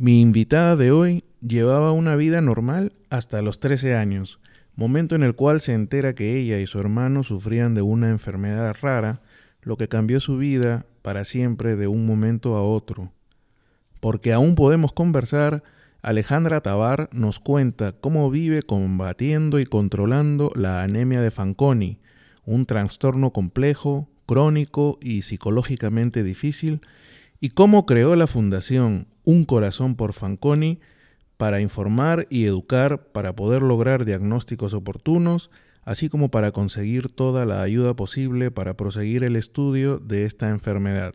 Mi invitada de hoy llevaba una vida normal hasta los 13 años, momento en el cual se entera que ella y su hermano sufrían de una enfermedad rara, lo que cambió su vida para siempre de un momento a otro. Porque aún podemos conversar, Alejandra Tabar nos cuenta cómo vive combatiendo y controlando la anemia de Fanconi, un trastorno complejo, crónico y psicológicamente difícil, y cómo creó la fundación Un Corazón por Fanconi para informar y educar para poder lograr diagnósticos oportunos, así como para conseguir toda la ayuda posible para proseguir el estudio de esta enfermedad.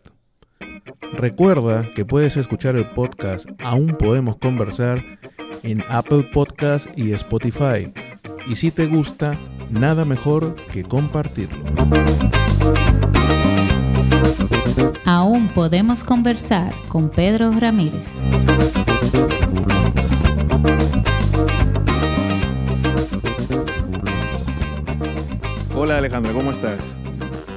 Recuerda que puedes escuchar el podcast Aún Podemos Conversar en Apple Podcast y Spotify. Y si te gusta, nada mejor que compartirlo. Aún podemos conversar con Pedro Ramírez. Hola Alejandra, ¿cómo estás?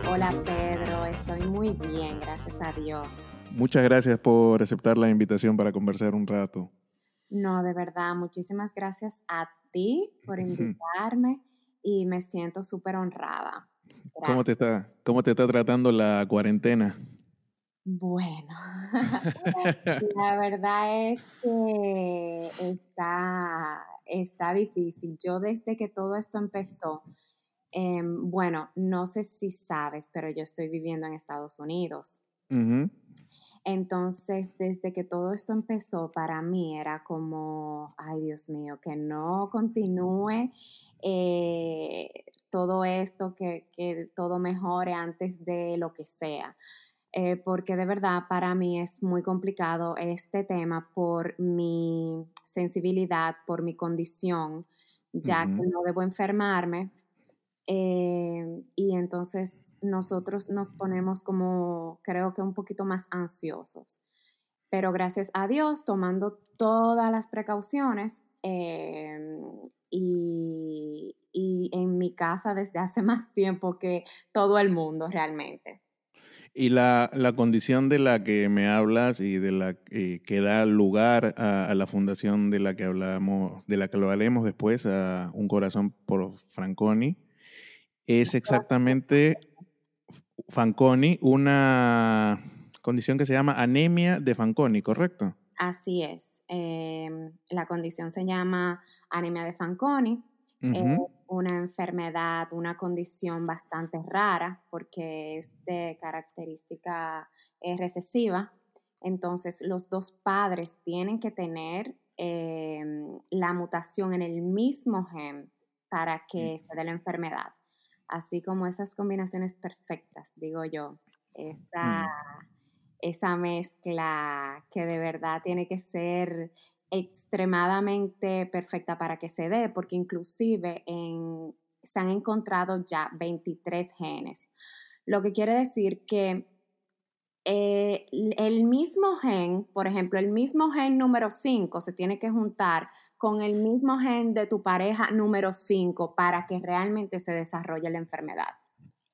Hola Pedro, estoy muy bien, gracias a Dios. Muchas gracias por aceptar la invitación para conversar un rato. No, de verdad, muchísimas gracias a ti por invitarme y me siento súper honrada. ¿Cómo te, está, ¿Cómo te está tratando la cuarentena? Bueno, la verdad es que está, está difícil. Yo desde que todo esto empezó, em, bueno, no sé si sabes, pero yo estoy viviendo en Estados Unidos. Entonces, desde que todo esto empezó, para mí era como, ay Dios mío, que no continúe eh, todo esto, que, que, todo mejore antes de lo que sea. Eh, porque de verdad para mí es muy complicado este tema por mi sensibilidad, por mi condición, ya que no debo enfermarme. Eh, y entonces nosotros nos ponemos como, creo que un poquito más ansiosos. Pero gracias a Dios, tomando todas las precauciones em, y, en mi casa desde hace más tiempo que todo el mundo realmente. Y la, condición de la que me hablas y de la que da lugar a, la fundación de la que hablamos, de la que lo haremos después, a Un Corazón por Franconi, es exactamente Fanconi, una condición que se llama anemia de Fanconi, ¿correcto? Así es. Em, la condición se llama anemia de Fanconi. Es una enfermedad, una condición bastante rara porque es de característica eh, recesiva. Entonces, los dos padres tienen que tener em, la mutación en el mismo gen para que se dé la enfermedad así como esas combinaciones perfectas, digo yo, esa, mm. esa mezcla que de verdad tiene que ser extremadamente perfecta para que se dé, porque inclusive se han encontrado ya 23 genes, lo que quiere decir que eh, el mismo gen, por ejemplo, el mismo gen número 5 se tiene que juntar con el mismo gen de tu pareja número 5 para que realmente se desarrolle la enfermedad.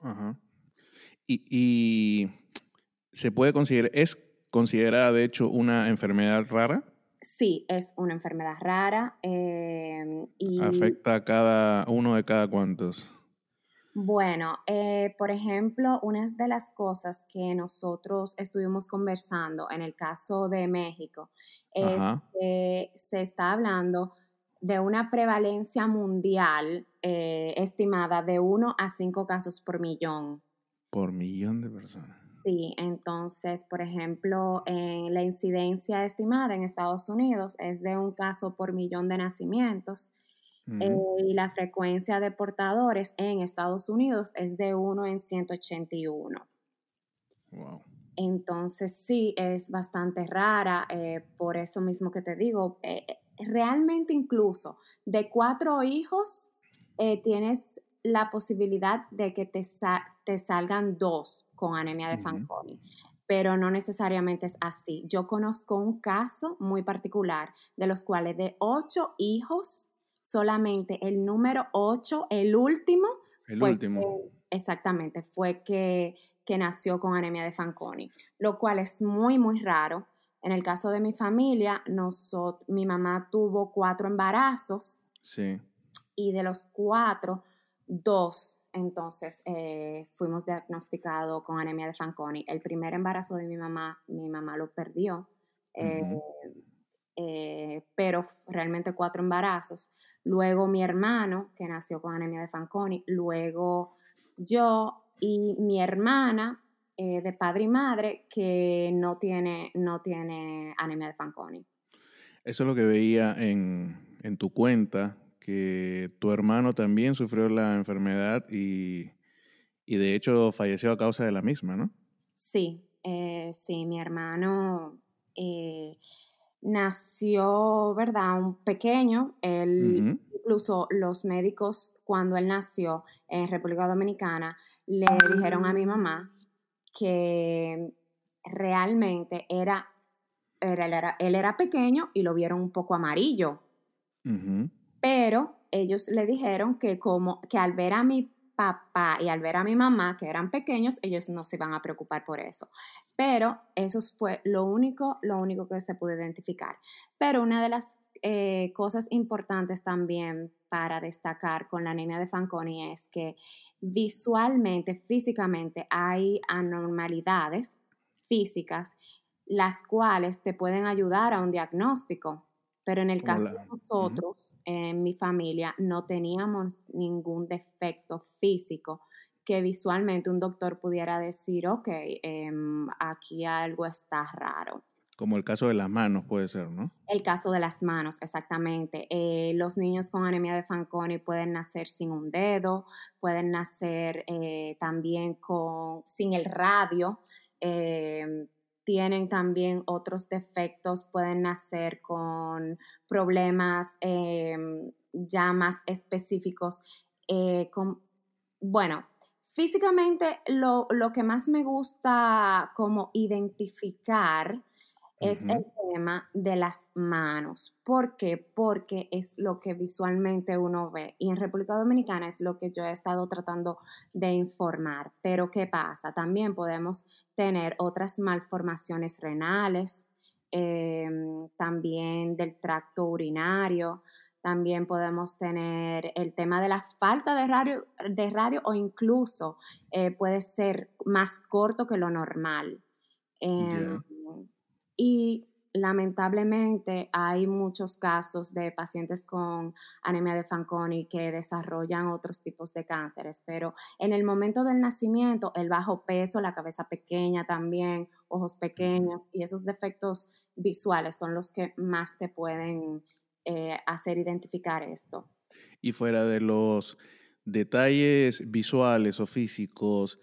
Ajá. Y, se puede considerar, ¿es considerada de hecho una enfermedad rara? Sí, es una enfermedad rara. Em, y, ¿Afecta a cada uno de cada cuantos? Bueno, eh, por ejemplo, una de las cosas que nosotros estuvimos conversando en el caso de México es que se está hablando de una prevalencia mundial eh, estimada de 1 a 5 casos por millón. Por millón de personas. Sí, entonces, por ejemplo, en la incidencia estimada en Estados Unidos es de un caso por millón de nacimientos eh, y la frecuencia de portadores en Estados Unidos es de 1 en 181. Wow. Entonces sí, es bastante rara, eh, por eso mismo que te digo, eh, realmente incluso de cuatro hijos tienes la posibilidad de que te, te, salgan dos con anemia de Fanconi, pero no necesariamente es así. Yo conozco un caso muy particular de los cuales de ocho hijos, solamente el número 8, el último. El último. exactamente, fue que, que, nació con anemia de Fanconi, lo cual es muy, muy raro En el caso de mi familia, mi mamá tuvo cuatro embarazos. Sí. Y de los cuatro, dos entonces eh, fuimos diagnosticados con anemia de Fanconi. El primer embarazo de mi mamá, mi mamá lo perdió, eh, eh, pero realmente cuatro embarazos. Luego mi hermano, que nació con anemia de Fanconi, luego yo y mi hermana de padre y madre que no tiene, no tiene anemia de Fanconi. Eso es lo que veía en, en tu cuenta, que tu hermano también sufrió la enfermedad y, de hecho falleció a causa de la misma, ¿no? Sí, eh, sí, mi hermano eh, nació, ¿verdad? Un pequeño, él, incluso los médicos cuando él nació en República Dominicana le dijeron a mi mamá que realmente era, era, él era pequeño y lo vieron un poco amarillo pero ellos le dijeron que como que al ver a mi papá y al ver a mi mamá que eran pequeños, ellos no se iban a preocupar por eso. Pero eso fue lo único, lo único que se pudo identificar. Pero una de las eh, cosas importantes también para destacar con la anemia de Fanconi es que visualmente, físicamente, hay anormalidades físicas las cuales te pueden ayudar a un diagnóstico. Pero en el caso de nosotros, en mi familia no teníamos ningún defecto físico que visualmente un doctor pudiera decir, ok, em, aquí algo está raro. Como el caso de las manos puede ser, ¿no? El caso de las manos, exactamente. Eh, los niños con anemia de Fanconi pueden nacer sin un dedo, pueden nacer eh, también con, sin el radio, em, tienen también otros defectos, pueden nacer con problemas em, ya más específicos. Eh, bueno, físicamente lo, lo, que más me gusta como identificar es el tema de las manos. ¿Por qué? Porque es lo que visualmente uno ve. Y en República Dominicana es lo que yo he estado tratando de informar. Pero ¿qué pasa? También podemos tener otras malformaciones renales, em, también del tracto urinario. También podemos tener el tema de la falta de radio, de radio o incluso eh, puede ser más corto que lo normal. Y lamentablemente hay muchos casos de pacientes con anemia de Fanconi que desarrollan otros tipos de cánceres, pero en el momento del nacimiento, el bajo peso, la cabeza pequeña también, ojos pequeños y esos defectos visuales son los que más te pueden eh, hacer identificar esto. Y fuera de los detalles visuales o físicos,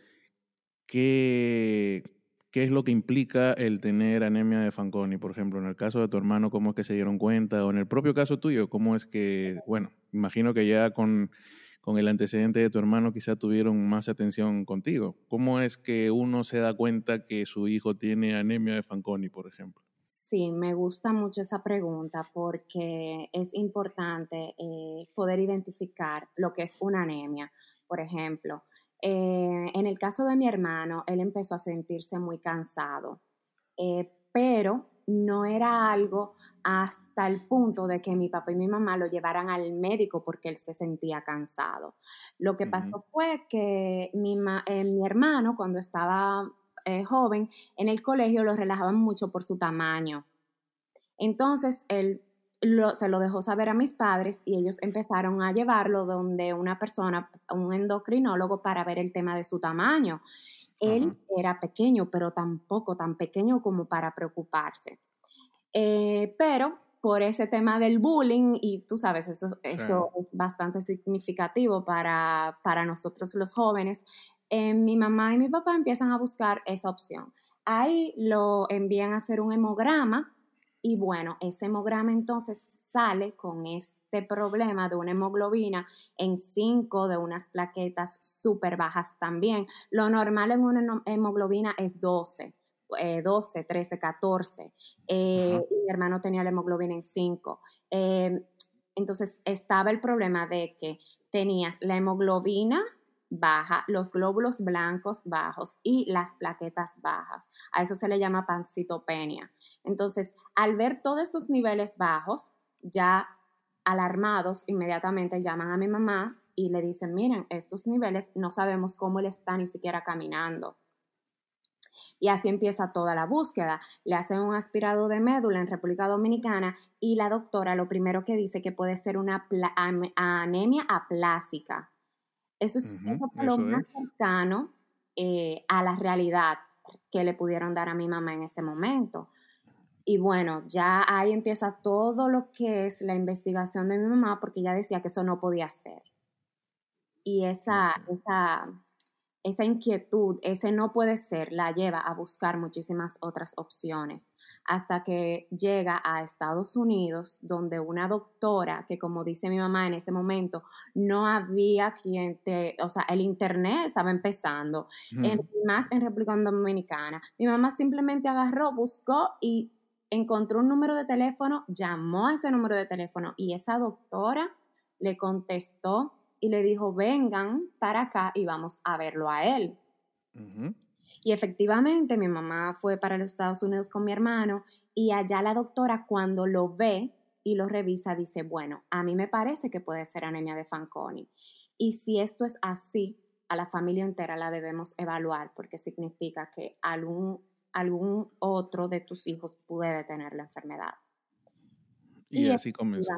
¿qué, ¿Qué es lo que implica el tener anemia de Fanconi? Por ejemplo, en el caso de tu hermano, ¿cómo es que se dieron cuenta? O en el propio caso tuyo, ¿cómo es que, bueno, imagino que ya con, con el antecedente de tu hermano quizá tuvieron más atención contigo. ¿Cómo es que uno se da cuenta que su hijo tiene anemia de Fanconi, por ejemplo? Sí, me gusta mucho esa pregunta porque es importante eh, poder identificar lo que es una anemia. Por ejemplo, eh, en el caso de mi hermano, él empezó a sentirse muy cansado, eh, pero no era algo hasta el punto de que mi papá y mi mamá lo llevaran al médico porque él se sentía cansado. Lo que pasó fue que mi, eh, mi, hermano, cuando estaba joven, en el colegio lo relajaban mucho por su tamaño. Entonces, él se lo dejó saber a mis padres y ellos empezaron a llevarlo donde una persona, un endocrinólogo, para ver el tema de su tamaño. Él era pequeño, pero tampoco tan pequeño como para preocuparse. Eh, pero por ese tema del bullying, y tú sabes, eso, eso es bastante significativo para, para nosotros los jóvenes, eh, mi mamá y mi papá empiezan a buscar esa opción. Ahí lo envían a hacer un hemograma y bueno, ese hemograma entonces sale con este problema de una hemoglobina en 5, de unas plaquetas súper bajas también. Lo normal en una hemoglobina es 12. 12, 13, 14. mi hermano tenía la hemoglobina en 5. Em, entonces estaba el problema de que tenías la hemoglobina baja, los glóbulos blancos bajos y las plaquetas bajas. A eso se le llama pancitopenia. Entonces, al ver todos estos niveles bajos, ya alarmados, inmediatamente llaman a mi mamá y le dicen, miren, estos niveles no sabemos cómo él está ni siquiera caminando. Y así empieza toda la búsqueda. Le hacen un aspirado de médula en República Dominicana y la doctora lo primero que dice que puede ser una anemia aplásica. Eso es, lo más cercano eh, a la realidad que le pudieron dar a mi mamá en ese momento. Y bueno, ya ahí empieza todo lo que es la investigación de mi mamá porque ella decía que eso no podía ser. Y esa, esa esa inquietud, ese no puede ser, la lleva a buscar muchísimas otras opciones, hasta que llega a Estados Unidos, donde una doctora, que como dice mi mamá en ese momento, no había quien te, o sea, el Internet estaba empezando, más en República Dominicana. Mi mamá simplemente agarró, buscó y encontró un número de teléfono, llamó a ese número de teléfono y esa doctora le contestó y le dijo, vengan para acá y vamos a verlo a él. Y efectivamente mi mamá fue para los Estados Unidos con mi hermano y allá la doctora cuando lo ve y lo revisa dice, bueno, a mí me parece que puede ser anemia de Fanconi. Y si esto es así, a la familia entera la debemos evaluar porque significa que algún, algún otro de tus hijos puede tener la enfermedad. Y, así comenzó.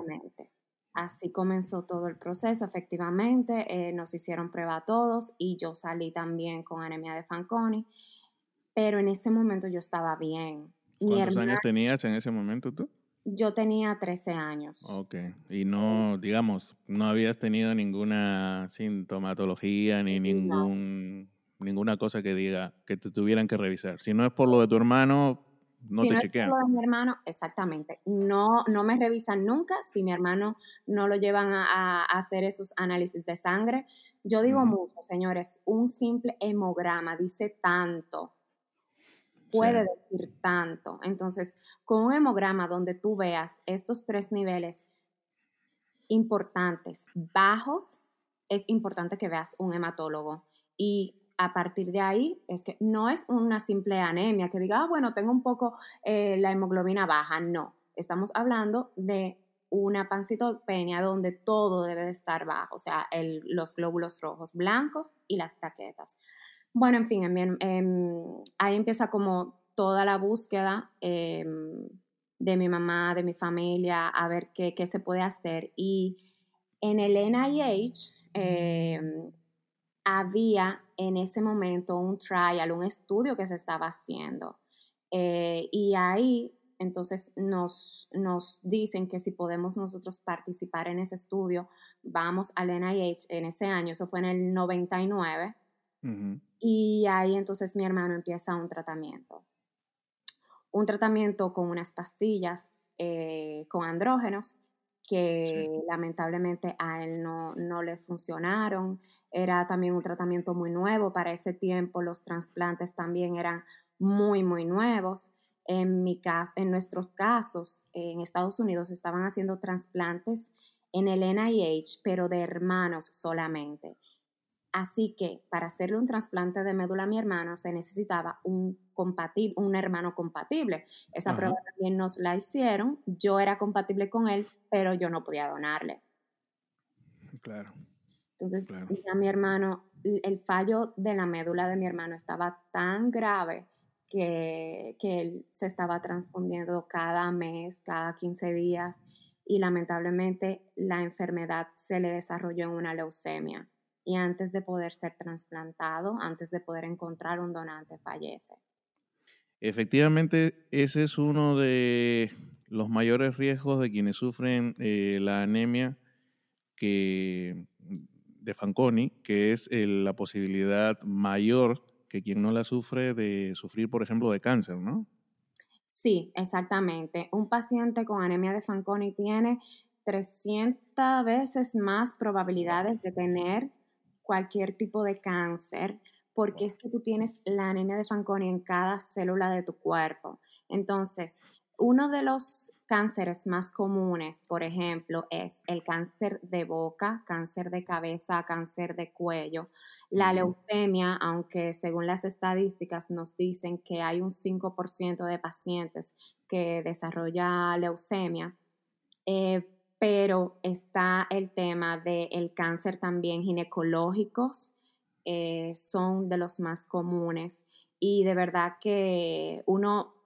Así comenzó todo el proceso, efectivamente, eh, nos hicieron prueba a todos y yo salí también con anemia de Fanconi, pero en ese momento yo estaba bien. ¿Cuántos años tenías en ese momento tú? Yo tenía 13 años. Ok, y no, digamos, no habías tenido ninguna sintomatología ni ningún, ninguna cosa que diga que te tuvieran que revisar. Si no es por lo de tu hermano, no te chequean. Es mi hermano, exactamente. No, no me revisan nunca si mi hermano no lo llevan a, hacer esos análisis de sangre. Yo digo mucho, señores, un simple hemograma dice tanto, puede decir tanto. Entonces, con un hemograma donde tú veas estos tres niveles importantes, bajos, es importante que veas un hematólogo. Y a partir de ahí es que no es una simple anemia que diga, ah, bueno, tengo un poco eh, la hemoglobina baja. No, estamos hablando de una pancitopenia donde todo debe de estar bajo, o sea, los glóbulos rojos blancos y las plaquetas. Bueno, en fin, em, ahí empieza como toda la búsqueda em, de mi mamá, de mi familia, a ver qué, qué, se puede hacer. Y en el NIH, había en ese momento un trial, un estudio que se estaba haciendo. Eh, y ahí entonces nos, nos dicen que si podemos nosotros participar en ese estudio, vamos al NIH en ese año, eso fue en el 99, y ahí entonces mi hermano empieza un tratamiento. Un tratamiento con unas pastillas eh, con andrógenos que lamentablemente a él no, no le funcionaron. Era también un tratamiento muy nuevo para ese tiempo, los trasplantes también eran muy, muy nuevos. En, mi caso, en nuestros casos, en Estados Unidos estaban haciendo trasplantes en el NIH, pero de hermanos solamente. Así que para hacerle un trasplante de médula a mi hermano se necesitaba un, compatible, un hermano compatible. Esa prueba también nos la hicieron. Yo era compatible con él, pero yo no podía donarle. Claro. Entonces, ya mi hermano, el fallo de la médula de mi hermano estaba tan grave que, que él se estaba transfundiendo cada mes, cada 15 días, y lamentablemente la enfermedad se le desarrolló en una leucemia. Y antes de poder ser trasplantado, antes de poder encontrar un donante, fallece. Efectivamente, ese es uno de los mayores riesgos de quienes sufren eh, la anemia que de Fanconi, que es la posibilidad mayor que quien no la sufre de sufrir, por ejemplo, de cáncer, ¿no? Sí, exactamente. Un paciente con anemia de Fanconi tiene 300 veces más probabilidades de tener cualquier tipo de cáncer, porque es que tú tienes la anemia de Fanconi en cada célula de tu cuerpo. Entonces, uno de los cánceres más comunes, por ejemplo, es el cáncer de boca, cáncer de cabeza, cáncer de cuello. La leucemia, aunque según las estadísticas nos dicen que hay un 5% de pacientes que desarrolla leucemia, eh, pero está el tema del cáncer también ginecológicos, eh, son de los más comunes y de verdad que uno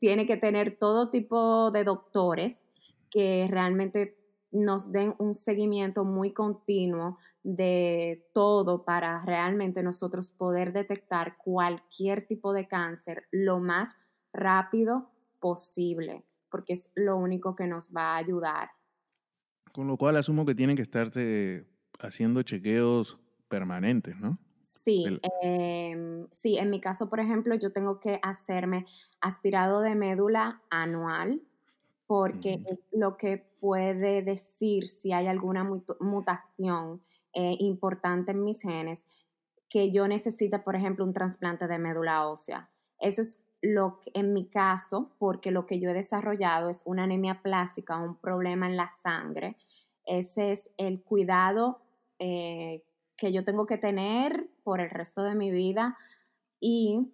tiene que tener todo tipo de doctores que realmente nos den un seguimiento muy continuo de todo para realmente nosotros poder detectar cualquier tipo de cáncer lo más rápido posible, porque es lo único que nos va a ayudar. Con lo cual asumo que tienen que estarte haciendo chequeos permanentes, ¿no? Sí, em, sí, en mi caso, por ejemplo, yo tengo que hacerme aspirado de médula anual porque es lo que puede decir si hay alguna mutación eh, importante en mis genes que yo necesite, por ejemplo, un trasplante de médula ósea. Eso es lo que, en mi caso, porque lo que yo he desarrollado es una anemia plástica, un problema en la sangre. Ese es el cuidado eh, que yo tengo que tener por el resto de mi vida y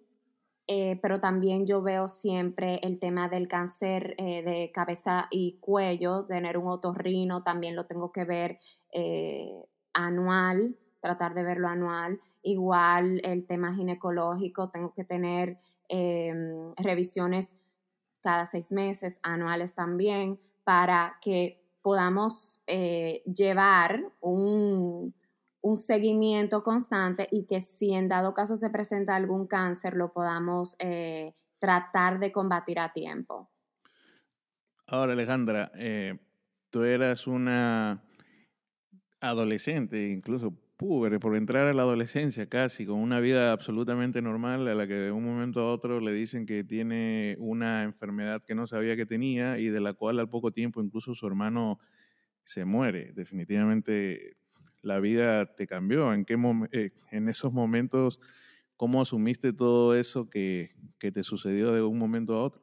eh, pero también yo veo siempre el tema del cáncer eh, de cabeza y cuello, tener un otorrino, también lo tengo que ver eh, anual, tratar de verlo anual. Igual el tema ginecológico, tengo que tener em, revisiones cada seis meses, anuales también, para que podamos llevar un, un seguimiento constante y que si en dado caso se presenta algún cáncer lo podamos eh, tratar de combatir a tiempo. Ahora, Alejandra, eh, tú eras una adolescente, incluso púber, por entrar a la adolescencia casi, con una vida absolutamente normal, a la que de un momento a otro le dicen que tiene una enfermedad que no sabía que tenía y de la cual al poco tiempo incluso su hermano se muere. Definitivamente la vida te cambió? ¿En, qué eh, en esos momentos, cómo asumiste todo eso que, te sucedió de un momento a otro?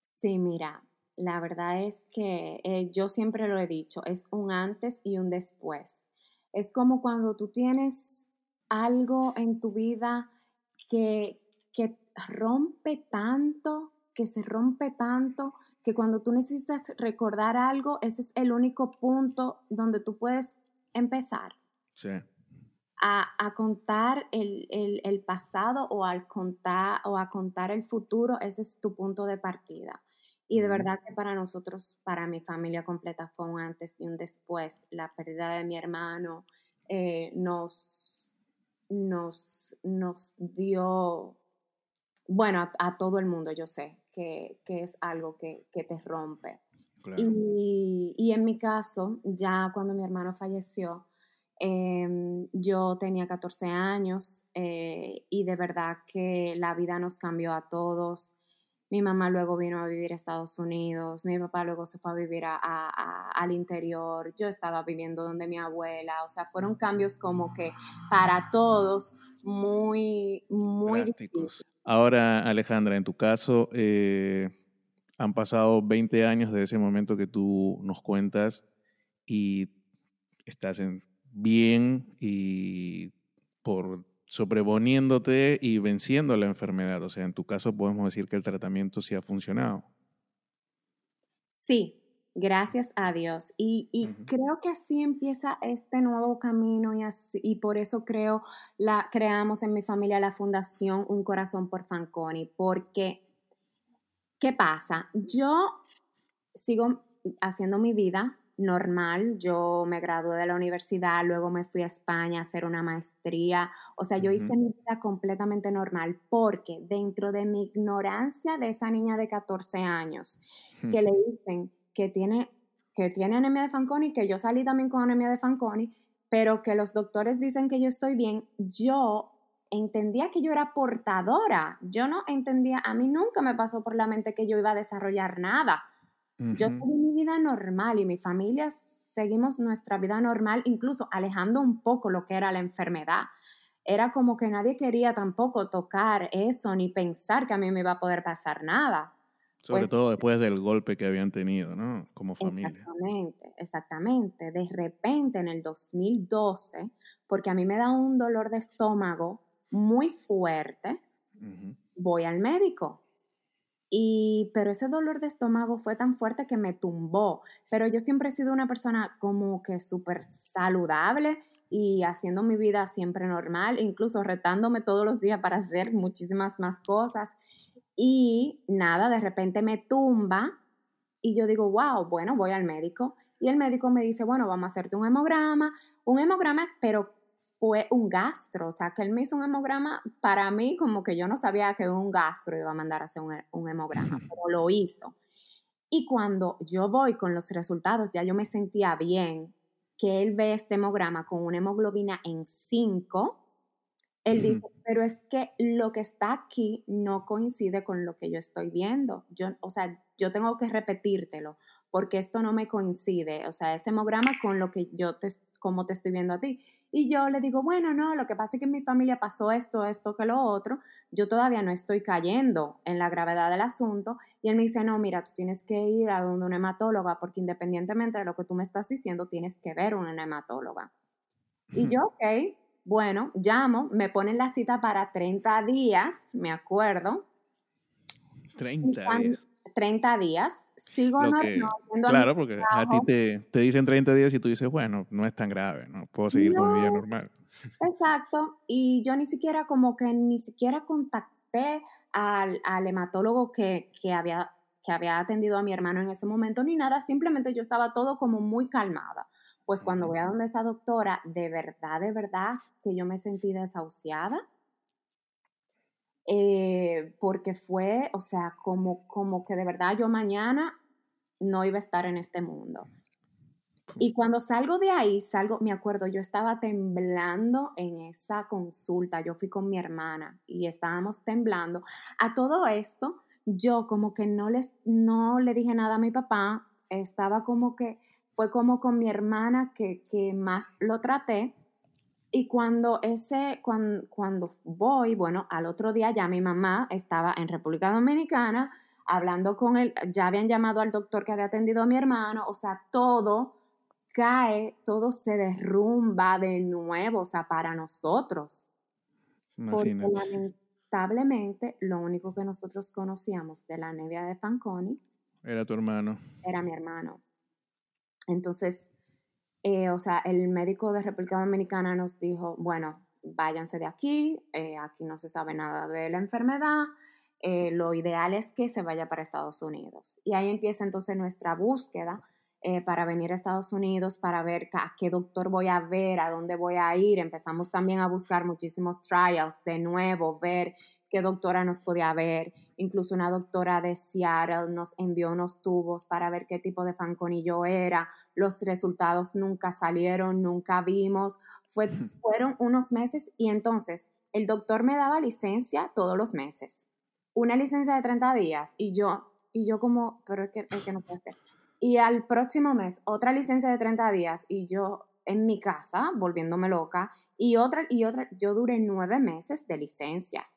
Sí, mira, la verdad es que eh, yo siempre lo he dicho, es un antes y un después. Es como cuando tú tienes algo en tu vida que, que rompe tanto, que se rompe tanto, que cuando tú necesitas recordar algo, ese es el único punto donde tú puedes empezar a, contar el, pasado o, al contar, o a contar el futuro, ese es tu punto de partida. Y de verdad que para nosotros, para mi familia completa, fue un antes y un después. La pérdida de mi hermano eh, nos, nos, nos dio, bueno, a, todo el mundo, yo sé, que, es algo que, te rompe. Y, en mi caso, ya cuando mi hermano falleció, em, yo tenía 14 años eh, y de verdad que la vida nos cambió a todos. Mi mamá luego vino a vivir a Estados Unidos, mi papá luego se fue a vivir al interior, yo estaba viviendo donde mi abuela, o sea, fueron cambios como que para todos muy, muy Drásticos. Ahora, Alejandra, en tu caso, eh, han pasado 20 años de ese momento que tú nos cuentas y estás bien y por sobreponiéndote y venciendo la enfermedad. O sea, en tu caso podemos decir que el tratamiento sí ha funcionado. Sí, gracias a Dios. Y, creo que así empieza este nuevo camino y, y por eso creo, la, creamos en mi familia la fundación Un Corazón por Fanconi, porque, ¿qué pasa? Yo sigo haciendo mi vida, normal. Yo me gradué de la universidad, luego me fui a España a hacer una maestría. O sea, yo hice mi vida completamente normal porque dentro de mi ignorancia de esa niña de 14 años, que le dicen que tiene, que tiene anemia de Fanconi, que yo salí también con anemia de Fanconi, pero que los doctores dicen que yo estoy bien, yo entendía que yo era portadora. Yo no entendía, a mí nunca me pasó por la mente que yo iba a desarrollar nada. Yo seguí mi vida normal y mi familia seguimos nuestra vida normal, incluso alejando un poco lo que era la enfermedad. Era como que nadie quería tampoco tocar eso ni pensar que a mí me iba a poder pasar nada. Sobre pues todo después del golpe que habían tenido, ¿no? Como familia. Exactamente, exactamente. De repente, en el 2012, porque a mí me da un dolor de estómago muy fuerte, voy al médico. Y, pero ese dolor de estómago fue tan fuerte que me tumbó. Pero yo siempre he sido una persona como que súper saludable y haciendo mi vida siempre normal, incluso retándome todos los días para hacer muchísimas más cosas. Y nada, de repente me tumba y yo digo, wow, bueno, voy al médico. Y el médico me dice, bueno, vamos a hacerte un hemograma, un hemograma, pero fue un gastro, o sea, que él me hizo un hemograma para mí como que yo no sabía que un gastro iba a mandar a hacer un, un hemograma, pero lo hizo. Y cuando yo voy con los resultados, ya yo me sentía bien, que él ve este hemograma con una hemoglobina en 5, él dice, pero es que lo que está aquí no coincide con lo que yo estoy viendo. Yo, o sea, yo tengo que repetírtelo porque esto no me coincide, o sea, ese hemograma con lo que yo te, como te estoy viendo a ti. Y yo le digo, bueno, no, lo que pasa es que en mi familia pasó esto, esto, que lo otro, yo todavía no estoy cayendo en la gravedad del asunto. Y él me dice, no, mira, tú tienes que ir a donde una hematóloga, porque independientemente de lo que tú me estás diciendo, tienes que ver una hematóloga. Y yo, ok, bueno, llamo, me ponen la cita para 30 días, me acuerdo. 30 días. 30 días, sigo no, Claro, porque a ti te, te, dicen 30 días y tú dices, bueno, no es tan grave, no puedo seguir con mi vida normal. Exacto, y yo ni siquiera como que ni siquiera contacté al, al hematólogo que, que, había, que había atendido a mi hermano en ese momento ni nada, simplemente yo estaba todo como muy calmada. Pues cuando voy a donde esa doctora, de verdad, de verdad, que yo me sentí desahuciada eh, porque fue, o sea, como, como que de verdad yo mañana no iba a estar en este mundo. Y cuando salgo de ahí, salgo, me acuerdo, yo estaba temblando en esa consulta, yo fui con mi hermana y estábamos temblando. A todo esto, yo como que no, les, no le dije nada a mi papá, estaba como que, fue como con mi hermana que, que más lo traté y cuando ese, cuando, cuando, voy, bueno, al otro día ya mi mamá estaba en República Dominicana hablando con él, ya habían llamado al doctor que había atendido a mi hermano, o sea, todo cae, todo se derrumba de nuevo, o sea, para nosotros. Porque lamentablemente lo único que nosotros conocíamos de la nevia de Fanconi era tu hermano. Era mi hermano. Entonces, eh, o sea, el médico de República Dominicana nos dijo, bueno, váyanse de aquí, eh, aquí no se sabe nada de la enfermedad, eh, lo ideal es que se vaya para Estados Unidos. Y ahí empieza entonces nuestra búsqueda para venir a Estados Unidos, para ver a qué doctor voy a ver, a dónde voy a ir. Empezamos también a buscar muchísimos trials de nuevo, ver qué doctora nos podía ver. Incluso una doctora de Seattle nos envió unos tubos para ver qué tipo de fanconillo era. Los resultados nunca salieron, nunca vimos. Fue, fueron unos meses y entonces el doctor me daba licencia todos los meses. Una licencia de 30 días y yo, y yo como, pero es que, es que no puede ser. Y al próximo mes, otra licencia de 30 días y yo en mi casa, volviéndome loca, y otra, y otra, yo duré nueve meses de licencia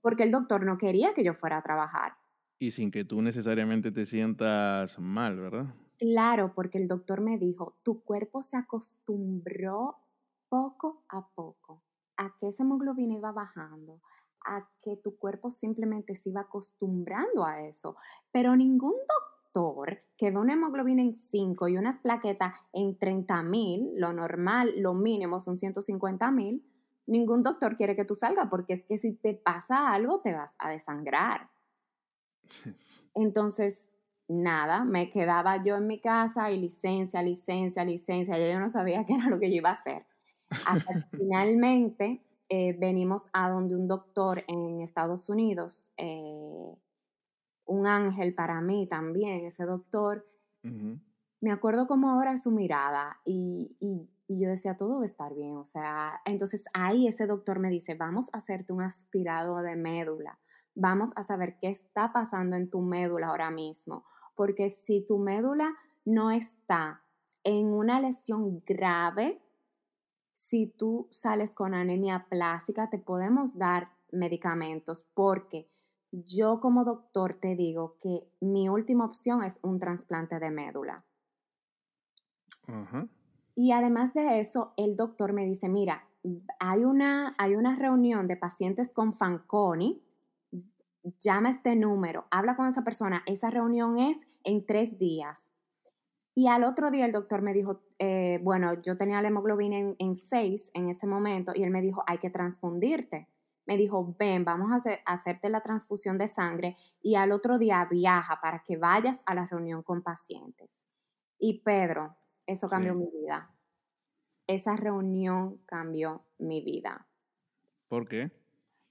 porque el doctor no quería que yo fuera a trabajar. Y sin que tú necesariamente te sientas mal, ¿verdad? Claro, porque el doctor me dijo, tu cuerpo se acostumbró poco a poco a que esa hemoglobina iba bajando, a que tu cuerpo simplemente se iba acostumbrando a eso. Pero ningún doctor que ve una hemoglobina en 5 y unas plaquetas en 30 mil, lo normal, lo mínimo son 150 mil, ningún doctor quiere que tú salgas porque es que si te pasa algo te vas a desangrar. Entonces, nada, me quedaba yo en mi casa y licencia, licencia, licencia, yo no sabía qué era lo que yo iba a hacer. Hasta que finalmente eh, venimos a donde un doctor en Estados Unidos, eh, un ángel para mí también, ese doctor, me acuerdo como ahora su mirada y, y y yo decía, todo va a estar bien. O sea, entonces ahí ese doctor me dice, vamos a hacerte un aspirado de médula. Vamos a saber qué está pasando en tu médula ahora mismo. Porque si tu médula no está en una lesión grave, si tú sales con anemia plástica, te podemos dar medicamentos porque yo como doctor te digo que mi última opción es un trasplante de médula. Y además de eso, el doctor me dice, mira, hay una, hay una reunión de pacientes con Fanconi, llama este número, habla con esa persona, esa reunión es en tres días. Y al otro día el doctor me dijo, eh, bueno, yo tenía la hemoglobina en, en seis en ese momento y él me dijo, hay que transfundirte me dijo, ven, vamos a, hacerte la transfusión de sangre y al otro día viaja para que vayas a la reunión con pacientes. Y Pedro, eso cambió mi vida. Esa reunión cambió mi vida. ¿Por qué?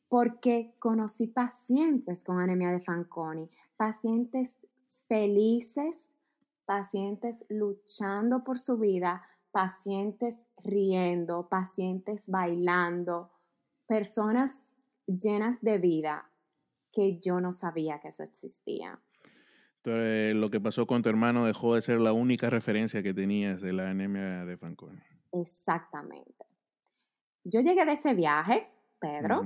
Porque conocí pacientes con anemia de Fanconi, pacientes felices, pacientes luchando por su vida, pacientes riendo, pacientes bailando, personas llenas de vida que yo no sabía que eso existía. Entonces, lo que pasó con tu hermano dejó de ser la única referencia que tenías de la anemia de Fanconi. Exactamente. Yo llegué de ese viaje, Pedro,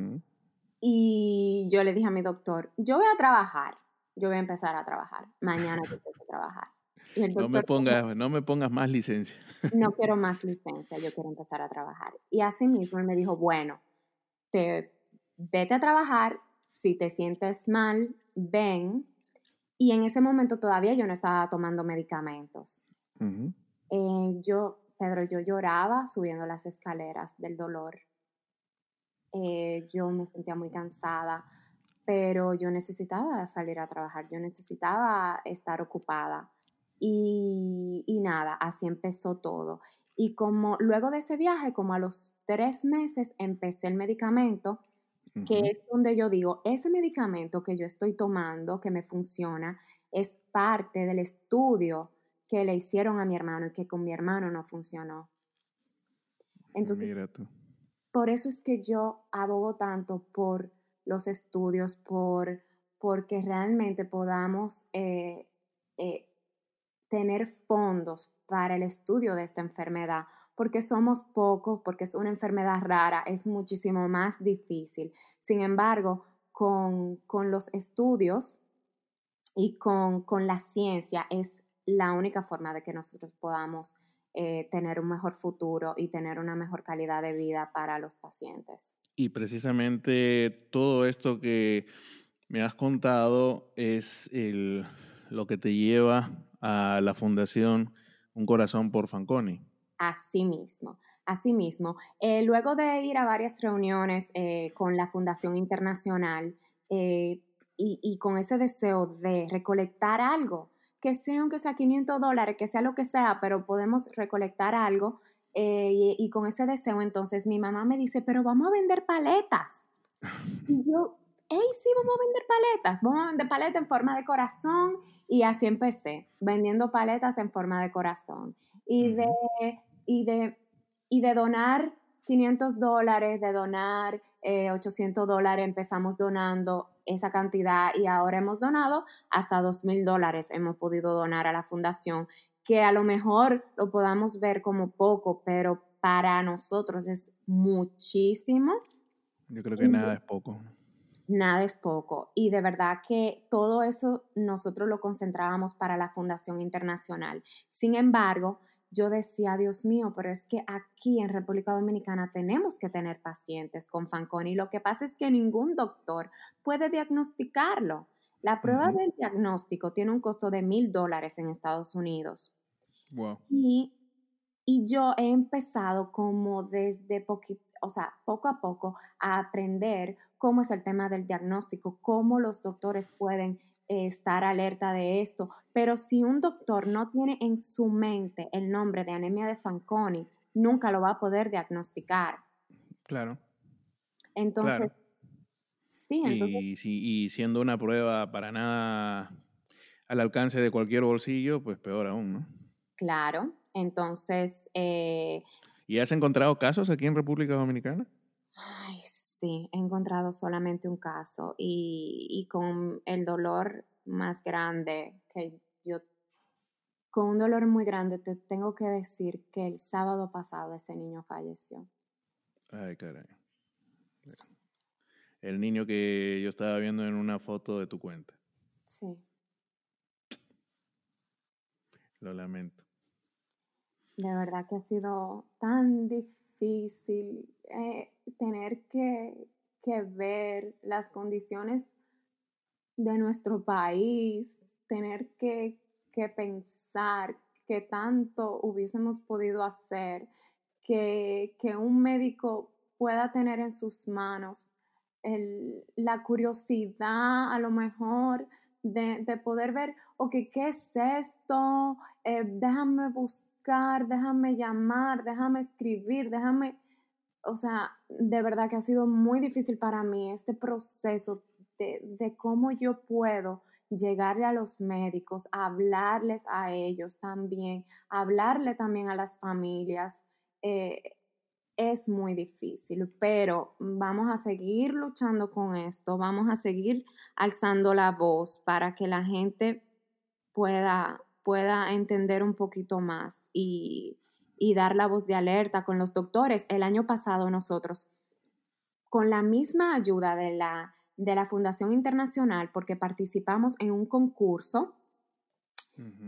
y yo le dije a mi doctor, yo voy a trabajar, yo voy a empezar a trabajar, mañana yo tengo que trabajar. no, me pongas, no me pongas más licencia. No quiero más licencia, yo quiero empezar a trabajar. Y así mismo él me dijo, bueno, te vete a trabajar, si te sientes mal, ven. Y en ese momento todavía yo no estaba tomando medicamentos. Eh, yo, Pedro, yo lloraba subiendo las escaleras del dolor. Eh, yo me sentía muy cansada, pero yo necesitaba salir a trabajar, yo necesitaba estar ocupada. Y, y, nada, así empezó todo. Y como luego de ese viaje, como a los tres meses, empecé el medicamento que es donde yo digo, ese medicamento que yo estoy tomando, que me funciona, es parte del estudio que le hicieron a mi hermano y que con mi hermano no funcionó. Entonces, por eso es que yo abogo tanto por los estudios, por porque realmente podamos eh, eh, tener fondos para el estudio de esta enfermedad, porque somos pocos, porque es una enfermedad rara, es muchísimo más difícil. Sin embargo, con, los estudios y con, la ciencia es la única forma de que nosotros podamos eh, tener un mejor futuro y tener una mejor calidad de vida para los pacientes. Y precisamente todo esto que me has contado es lo que te lleva a la Fundación Un Corazón por Fanconi. Así mismo, así mismo. Eh, luego de ir a varias reuniones eh, con la Fundación Internacional eh, y, con ese deseo de recolectar algo, que sea aunque sea 500 dólares, que sea lo que sea, pero podemos recolectar algo. Y, y, con ese deseo, entonces mi mamá me dice, pero vamos a vender paletas. Y yo, hey, sí, vamos a vender paletas, vamos a vender paletas en forma de corazón. Y así empecé, vendiendo paletas en forma de corazón. Y de y de, y de donar 500 dólares, de donar 800 eh, dólares, empezamos donando esa cantidad y ahora hemos donado hasta 2 mil dólares, hemos podido donar a la fundación, que a lo mejor lo podamos ver como poco, pero para nosotros es muchísimo. Yo creo que nada es poco. Nada es poco. Y de verdad que todo eso nosotros lo concentrábamos para la Fundación Internacional. Sin embargo, yo decía, Dios mío, pero es que aquí en República Dominicana tenemos que tener pacientes con Fanconi. Lo que pasa es que ningún doctor puede diagnosticarlo. La prueba del diagnóstico tiene un costo de mil dólares en Estados Unidos. Y, y, yo he empezado como desde poquito, o sea, poco a poco a aprender cómo es el tema del diagnóstico, cómo los doctores pueden estar alerta de esto, pero si un doctor no tiene en su mente el nombre de anemia de Fanconi, nunca lo va a poder diagnosticar. Claro. Entonces, sí, entonces... Y, y, siendo una prueba para nada al alcance de cualquier bolsillo, pues peor aún, ¿no? Claro, entonces... Eh, ¿Y has encontrado casos aquí en República Dominicana? Ay, sí, he encontrado solamente un caso y, con el dolor más grande que yo, con un dolor muy grande, te tengo que decir que el sábado pasado ese niño falleció. Ay, caray. el niño que yo estaba viendo en una foto de tu cuenta. Sí. Lo lamento. De verdad que ha sido tan difícil eh, tener que, que ver las condiciones de nuestro país, tener que, que pensar que tanto hubiésemos podido hacer, que, que, un médico pueda tener en sus manos el, la curiosidad a lo mejor de, de poder ver, ok, ¿qué es esto? Eh, déjame buscar, déjame llamar, déjame escribir, déjame, o sea, de verdad que ha sido muy difícil para mí este proceso de, cómo yo puedo llegarle a los médicos, hablarles a ellos también, hablarle también a las familias. Eh, es muy difícil, pero vamos a seguir luchando con esto, vamos a seguir alzando la voz para que la gente pueda, pueda entender un poquito más y, y dar la voz de alerta con los doctores. El año pasado nosotros, con la misma ayuda de la de la Fundación Internacional porque participamos en un concurso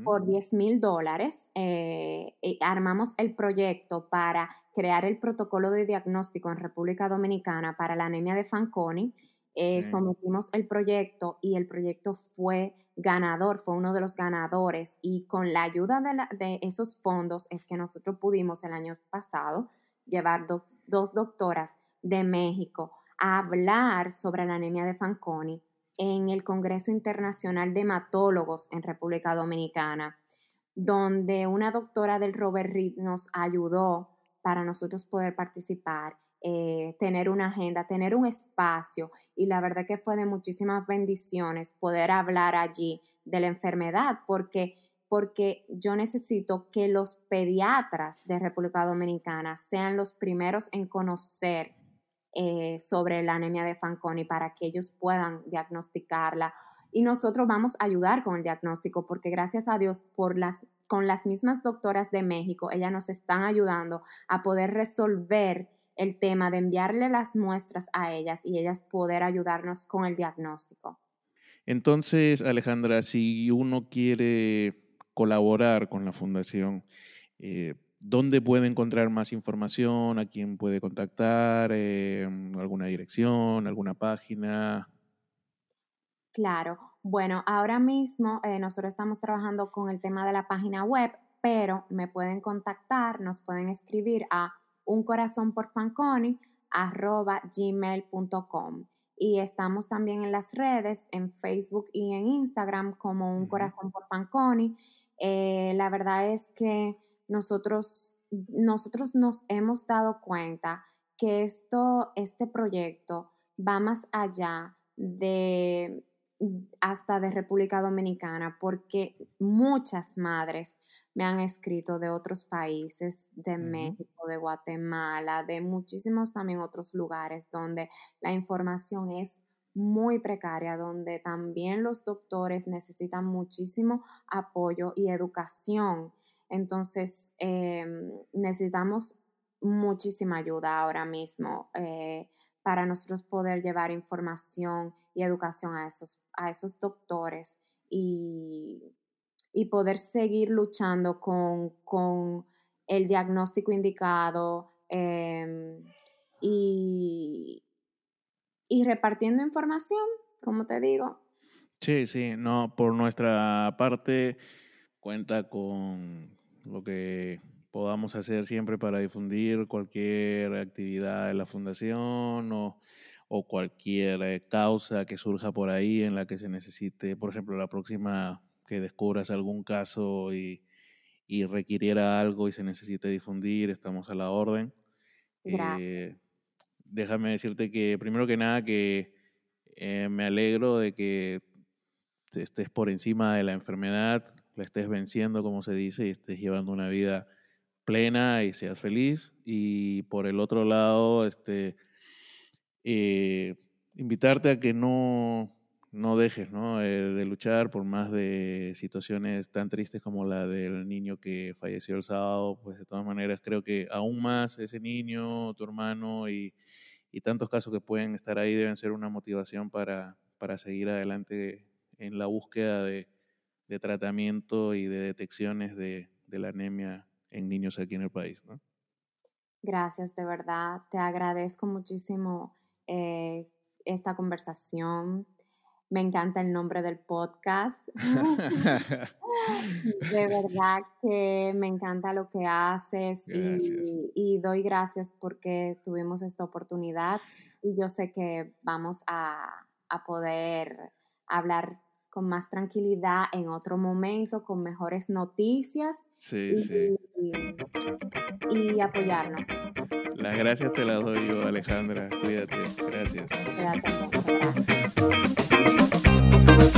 por 10 mil dólares. Eh, armamos el proyecto para crear el protocolo de diagnóstico en República Dominicana para la anemia de Fanconi. Eh, sometimos el proyecto y el proyecto fue ganador, fue uno de los ganadores y con la ayuda de, esos fondos es que nosotros pudimos el año pasado llevar dos doctoras de México hablar sobre la anemia de Fanconi en el Congreso Internacional de Hematólogos en República Dominicana, donde una doctora del Robert Reed nos ayudó para nosotros poder participar, eh, tener una agenda, tener un espacio y la verdad que fue de muchísimas bendiciones poder hablar allí de la enfermedad porque porque yo necesito que los pediatras de República Dominicana sean los primeros en conocer eh, sobre la anemia de Fanconi para que ellos puedan diagnosticarla. Y nosotros vamos a ayudar con el diagnóstico porque gracias a Dios por las, con las mismas doctoras de México, ellas nos están ayudando a poder resolver el tema de enviarle las muestras a ellas y ellas poder ayudarnos con el diagnóstico. Entonces, Alejandra, si uno quiere colaborar con la fundación, eh, ¿Dónde puede encontrar más información? ¿A quién puede contactar? Eh, ¿Alguna dirección? ¿Alguna página? Claro. Bueno, ahora mismo eh, nosotros estamos trabajando con el tema de la página web, pero me pueden contactar, nos pueden escribir a uncorazonporfanconi@gmail.com y estamos también en las redes, en Facebook y en Instagram como Un Corazón por Fanconi. Eh, la verdad es que nosotros, nosotros nos hemos dado cuenta que esto, este proyecto va más allá de hasta de República Dominicana, porque muchas madres me han escrito de otros países, de México, de Guatemala, de muchísimos también otros lugares donde la información es muy precaria, donde también los doctores necesitan muchísimo apoyo y educación. Entonces, em, necesitamos muchísima ayuda ahora mismo eh, para nosotros poder llevar información y educación a esos, a esos doctores. Y, poder seguir luchando con, el diagnóstico indicado em, y, y repartiendo información, como te digo. Sí, sí, no, por nuestra parte cuenta con lo que podamos hacer siempre para difundir cualquier actividad de la fundación o, cualquier eh, causa que surja por ahí en la que se necesite, por ejemplo, la próxima que descubras algún caso y, requiriera algo y se necesite difundir, estamos a la orden. Eh, déjame decirte que, primero que nada, que eh, me alegro de que estés por encima de la enfermedad, la estés venciendo, como se dice, y estés llevando una vida plena y seas feliz. Y por el otro lado, este, eh, invitarte a que no, no dejes ¿no? Eh, de luchar por más de situaciones tan tristes como la del niño que falleció el sábado, pues de todas maneras creo que aún más ese niño, tu hermano y, y tantos casos que pueden estar ahí deben ser una motivación para, para seguir adelante en la búsqueda de, de tratamiento y de detecciones de, de, la anemia en niños aquí en el país. Gracias, de verdad. Te agradezco muchísimo eh, esta conversación. Me encanta el nombre del podcast. de verdad que me encanta lo que haces y, doy gracias porque tuvimos esta oportunidad y yo sé que vamos a, poder hablar con más tranquilidad en otro momento, con mejores noticias y, y, apoyarnos. Las gracias te las doy yo, Alejandra. Cuídate. Gracias. Cuídate mucho. Gracias.